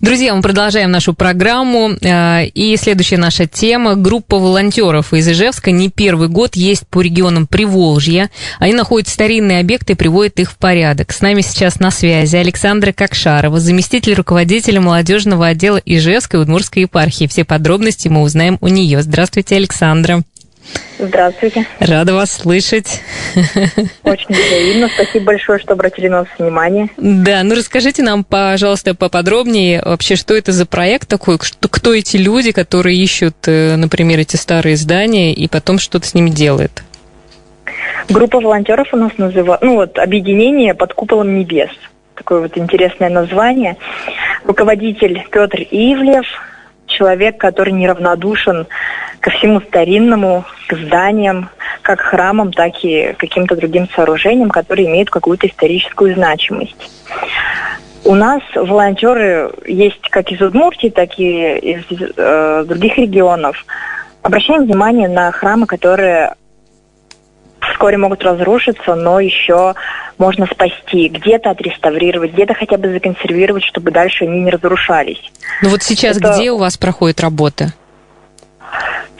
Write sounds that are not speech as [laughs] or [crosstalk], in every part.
Друзья, мы продолжаем нашу программу. э, И следующая наша тема. Группа волонтеров из Ижевска не первый год есть по регионам Приволжья. Они находят старинные объекты и приводят их в порядок. С нами сейчас на связи Александра Кокшарова, заместитель руководителя молодежного отдела Ижевской Удмурской епархии. Все подробности мы узнаем у нее. Здравствуйте, Александра. Здравствуйте. Рада вас слышать. Очень взаимно. Спасибо большое, что обратили на нас внимание. Да, ну расскажите нам, пожалуйста, поподробнее вообще, что это за проект такой, что, кто эти люди, которые ищут, э, например, эти старые здания и потом что-то с ними делают? Группа волонтеров у нас называется, ну вот, объединение под куполом небес. Такое вот интересное название. Руководитель Петр Ивлев, человек, который неравнодушен ко всему старинному, к зданиям, как храмам, так и каким-то другим сооружениям, которые имеют какую-то историческую значимость. У нас волонтеры есть как из Удмуртии, так и из э, других регионов. Обращаем внимание на храмы, которые вскоре могут разрушиться, но еще можно спасти, где-то отреставрировать, где-то хотя бы законсервировать, чтобы дальше они не разрушались. Ну вот сейчас Это- где у вас проходит работа?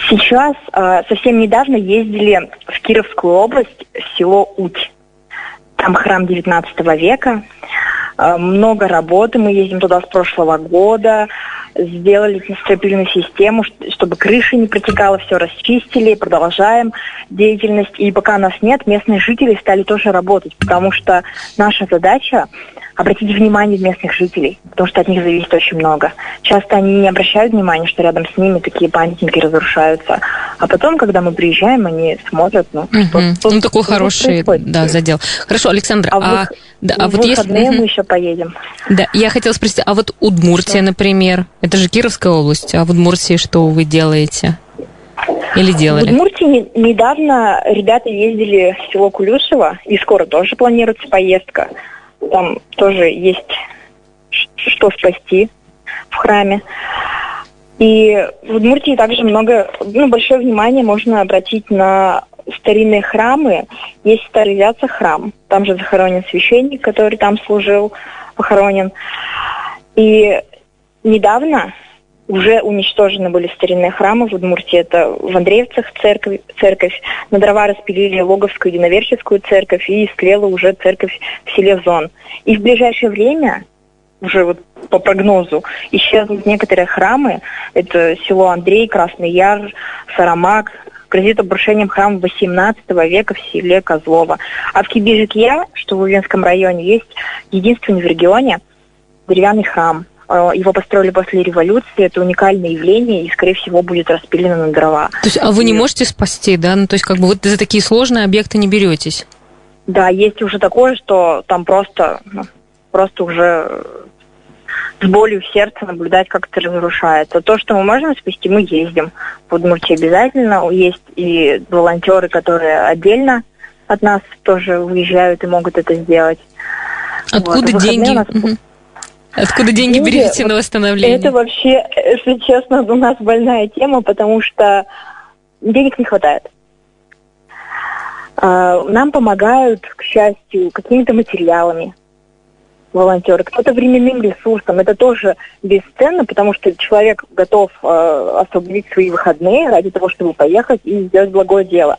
Сейчас э, совсем недавно ездили в Кировскую область, в село Уть. Там храм 19 века. Э, много работы. Мы ездим туда с прошлого года. Сделали стропильную систему, чтобы крыша не протекала, все расчистили, продолжаем деятельность. И пока нас нет, местные жители стали тоже работать, потому что наша задача обратить внимание местных жителей, потому что от них зависит очень много. Часто они не обращают внимания, что рядом с ними такие памятники разрушаются. А потом, когда мы приезжаем, они смотрят, ну, что Мгм. тут- Ну, такой что хороший, происходит. да, задел. Хорошо, Александра, А, а, в, да, а в вот если... Мгм. мы еще поедем. Да, я хотела спросить, а вот Удмуртия, Что? например, это же Кировская область, а в Удмуртии что вы делаете? Или В делали? Удмуртии не- недавно ребята ездили в село Кулюшево, и скоро тоже планируется поездка. Там тоже есть что спасти в храме. И в Удмуртии также много, ну, большое внимание можно обратить на старинные храмы. Есть Старый Вятца храм, там же захоронен священник, который там служил, похоронен. И недавно уже уничтожены были старинные храмы в Удмуртии. Это в Андреевцах церковь, церковь, на дрова распилили Логовскую единоверческую церковь и истлела уже церковь в селе Зон. И в ближайшее время, уже вот по прогнозу, исчезнут некоторые храмы. Это село Андрей, Красный Яр, Сарамак, грозит обрушением храм 18 века в селе Козлово. А в Кибижикья, что в Увенском районе, есть единственный в регионе деревянный храм. Э, Его построили после революции. Это уникальное явление и, скорее всего, будет распилено на дрова. То есть, а вы не можете спасти, да? Ну, то есть, как бы вот за такие сложные объекты не беретесь? Да, есть уже такое, что там просто, ну, просто уже с болью в сердце наблюдать, как это разрушается. То, что мы можем спасти, мы ездим. В Удмуртии обязательно. Есть и волонтеры, которые отдельно от нас тоже уезжают и могут это сделать. Откуда Вот, деньги? нас- Мгм. Откуда деньги Деньги, берете на восстановление? Это вообще, если честно, у нас больная тема, потому что денег не хватает. А, Нам помогают, к счастью, какими-то материалами волонтеры, кто-то временным ресурсом. Это тоже бесценно, потому что человек готов э, освободить свои выходные ради того, чтобы поехать и сделать благое дело.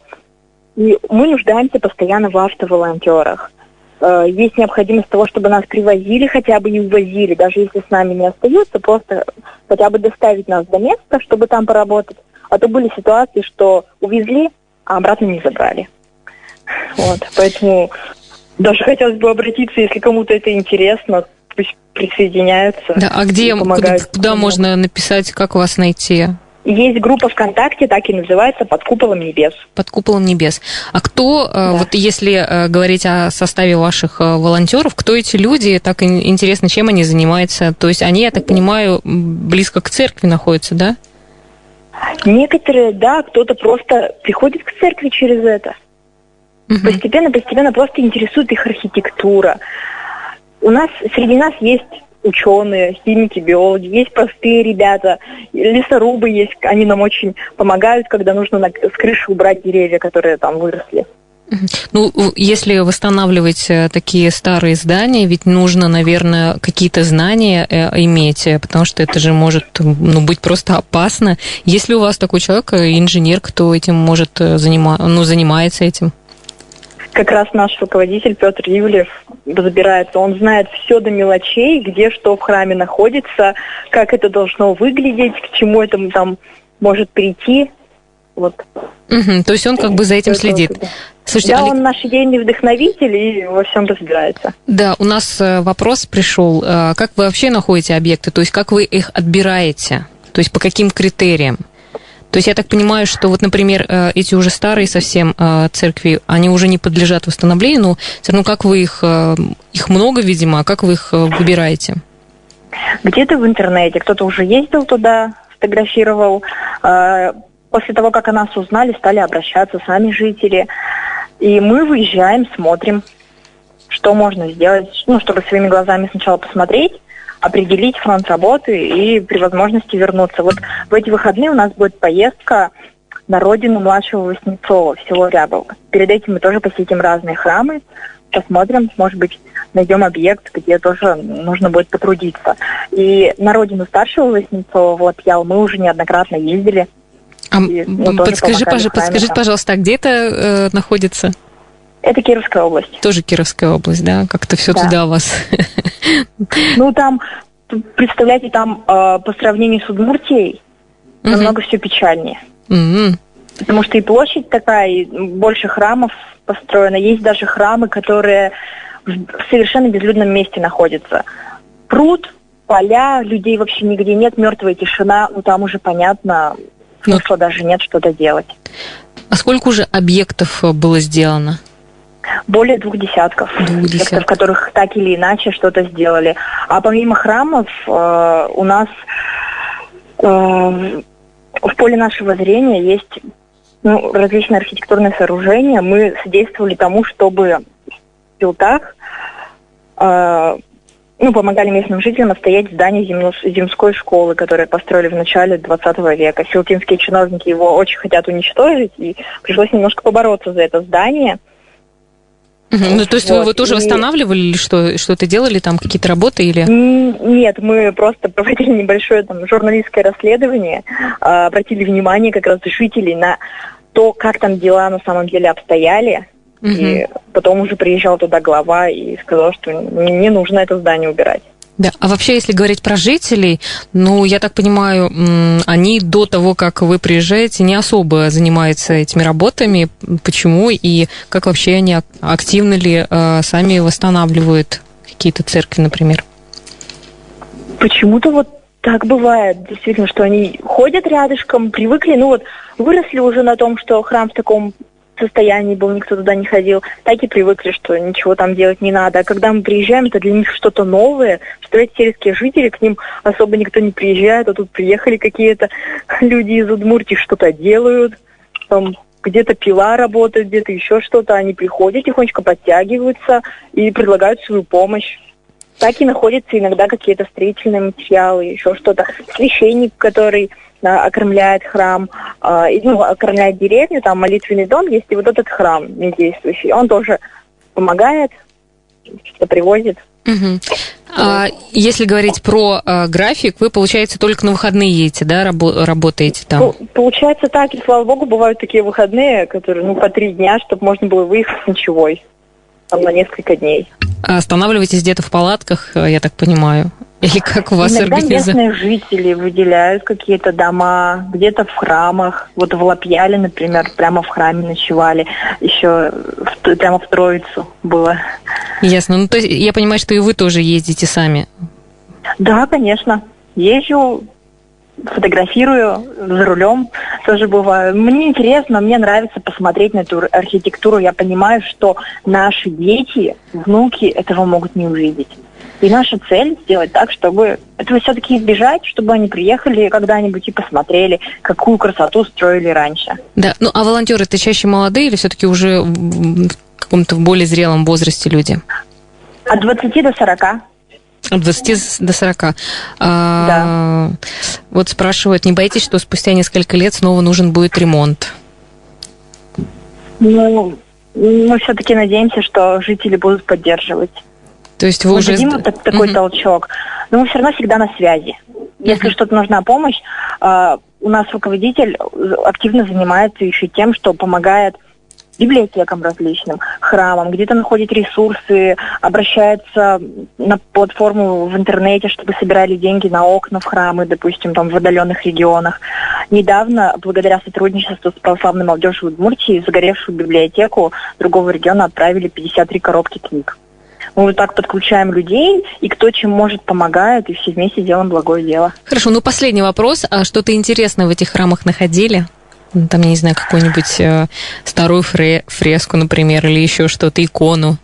И мы нуждаемся постоянно в автоволонтерах. Э, Есть необходимость того, чтобы нас привозили хотя бы и увозили, даже если с нами не остаются, просто хотя бы доставить нас до места, чтобы там поработать. А то были ситуации, что увезли, а обратно не забрали. Вот, поэтому даже хотелось бы обратиться, если кому-то это интересно, пусть присоединяются. Да, а где, куда, куда можно написать, как вас найти? Есть группа ВКонтакте, так и называется «Под куполом небес». Под куполом небес. А кто, э, Да. вот если э, говорить о составе ваших э, волонтеров, кто эти люди, так ин- интересно, чем они занимаются? То есть они, я так понимаю, близко к церкви находятся, да? Некоторые, да, кто-то просто приходит к церкви через это. Мгм. Постепенно, постепенно просто интересует их архитектура. У нас, среди нас есть ученые, химики, биологи, есть простые ребята, лесорубы есть, они нам очень помогают, когда нужно на, с крыши убрать деревья, которые там выросли. Ну, если восстанавливать э, такие старые здания, ведь нужно, наверное, какие-то знания э, иметь, э, потому что это же может ну, быть просто опасно. Если у вас такой человек, инженер, кто этим может занима... ну, занимается этим? Как раз наш руководитель Петр Юлев разбирается. Он знает все до мелочей, где что в храме находится, как это должно выглядеть, к чему это там может прийти. Вот. Угу, то есть он как бы за этим следит. Слушайте, да, Олег... он наш идейный вдохновитель и во всем разбирается. Да, у нас э, вопрос пришел. Э, как вы вообще находите объекты? То есть как вы их отбираете? То есть по каким критериям? То есть я так понимаю, что вот, например, э, эти уже старые совсем церкви, они уже не подлежат восстановлению, но все равно как вы их, их много, видимо, а как вы их выбираете? Где-то в интернете, кто-то уже ездил туда, фотографировал. После того, как о нас узнали, стали обращаться сами жители. И мы выезжаем, смотрим, что можно сделать, ну, чтобы своими глазами сначала посмотреть, определить фронт работы и при возможности вернуться. Вот в эти выходные у нас будет поездка на родину младшего Васнецова, в село Рябов. Перед этим мы тоже посетим разные храмы, посмотрим, может быть, найдем объект, где тоже нужно будет потрудиться. И на родину старшего Васнецова, вот Ял, мы уже неоднократно ездили – а подскажи, пожалуйста, подскажите, пожалуйста, а где это э, находится? Это Кировская область. Тоже Кировская область, да? Как-то все да. туда у вас. Ну, там, представляете, там э, по сравнению с Удмуртией угу. намного все печальнее. Угу. Потому что и площадь такая, и больше храмов построено. Есть даже храмы, которые в совершенно безлюдном месте находятся. Пруд, поля, людей вообще нигде нет, мертвая тишина, ну там уже понятно, смысла даже нет что-то делать. А сколько уже объектов э, было сделано? Более двух десятков. Двух десятков. в которых так или иначе что-то сделали. А помимо храмов э, у нас э, в поле нашего зрения есть ну, различные архитектурные сооружения. Мы содействовали тому, чтобы в Пилтах э, ну, помогали местным жителям отстоять здание земской школы, которое построили в начале 20 века. Филпинские чиновники его очень хотят уничтожить, и пришлось немножко побороться за это здание. Ну, то есть вот. вы его тоже и... восстанавливали или что, что-то делали, там какие-то работы или? Нет, мы просто проводили небольшое там журналистское расследование, а, обратили внимание как раз жителей на то, как там дела на самом деле обстояли, Угу. И потом уже приезжал туда глава и сказал, что не нужно это здание убирать. Да, а вообще, если говорить про жителей, ну, я так понимаю, они до того, как вы приезжаете, не особо занимаются этими работами. Почему и как вообще они активно ли э, сами восстанавливают какие-то церкви, например? Почему-то вот так бывает, действительно, что они ходят рядышком, привыкли, ну вот выросли уже на том, что храм в таком состоянии был, никто туда не ходил, так и привыкли, что ничего там делать не надо. А когда мы приезжаем, это для них что-то новое. Представляете, сельские жители, к ним особо никто не приезжает, а тут приехали какие-то [laughs] люди из Удмуртии, что-то делают, там где-то пила работает, где-то еще что-то. Они приходят, тихонечко подтягиваются и предлагают свою помощь. Так и находятся иногда какие-то строительные материалы, еще что-то. Священник, который да, окормляет храм, э, ну, окормляет деревню, там молитвенный дом есть, и вот этот храм недействующий, он тоже помогает, что привозит. Угу. А, если говорить про а, график, вы, получается, только на выходные едете, да, рабо- работаете там? Получается так, и слава богу, бывают такие выходные, которые, ну, по три дня, чтобы можно было выехать с ночевой, там, на несколько дней. А останавливаетесь где-то в палатках, я так понимаю? [laughs] Или как у вас Иногда местные жители выделяют какие-то дома, где-то в храмах. Вот в Лапьяле, например, прямо в храме ночевали. Еще в, прямо в Троицу было. Ясно. Ну, то есть я понимаю, что и вы тоже ездите сами. Да, конечно. Езжу, фотографирую за рулем, тоже бываю. Мне интересно, мне нравится посмотреть на эту архитектуру. Я понимаю, что наши дети, внуки этого могут не увидеть. И наша цель сделать так, чтобы этого все-таки избежать, чтобы они приехали когда-нибудь и посмотрели, какую красоту строили раньше. Да, ну а волонтеры это чаще молодые или все-таки уже в каком-то более зрелом возрасте люди? От 20 до 40. От 20 до 40. А, Да. Вот спрашивают, не боитесь, что спустя несколько лет снова нужен будет ремонт? Ну, мы все-таки надеемся, что жители будут поддерживать. То есть вы мы уже... дадим так- такой Мгм. толчок. Но мы все равно всегда на связи. Если Мгм. что-то нужна помощь, а, у нас руководитель активно занимается еще тем, что помогает библиотекам различным, храмам, где-то находит ресурсы, обращается на платформу в интернете, чтобы собирали деньги на окна в храмы, допустим, там в отдаленных регионах. Недавно, благодаря сотрудничеству с православной молодежью Удмуртии, загоревшую библиотеку другого региона отправили 53 коробки книг. Мы вот так подключаем людей, и кто чем может помогает, и все вместе делаем благое дело. Хорошо, ну последний вопрос. А что-то интересное в этих храмах находили? Ну, Там, я не знаю, какую-нибудь э, старую фре- фреску, например, или еще что-то, икону.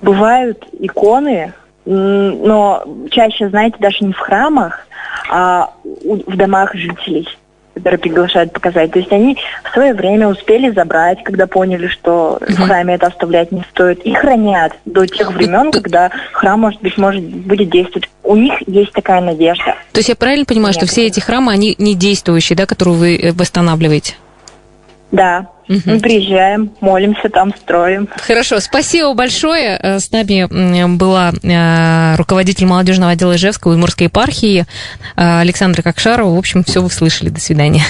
Бывают иконы, но чаще, знаете, даже не в храмах, а в домах жителей, которые приглашают показать. То есть они в свое время успели забрать, когда поняли, что в храме это оставлять не стоит, и хранят до тех времен, когда храм, может быть, может будет действовать. У них есть такая надежда. То есть я правильно понимаю, что все эти храмы, они не действующие, да, которые вы э, восстанавливаете? Да, Мгм. мы приезжаем, молимся там, строим. Хорошо, спасибо большое. Э, С нами была э, руководитель молодежного отдела Ижевска Удмуртской епархии э, Александра Кокшарова. В общем, все вы слышали. До свидания.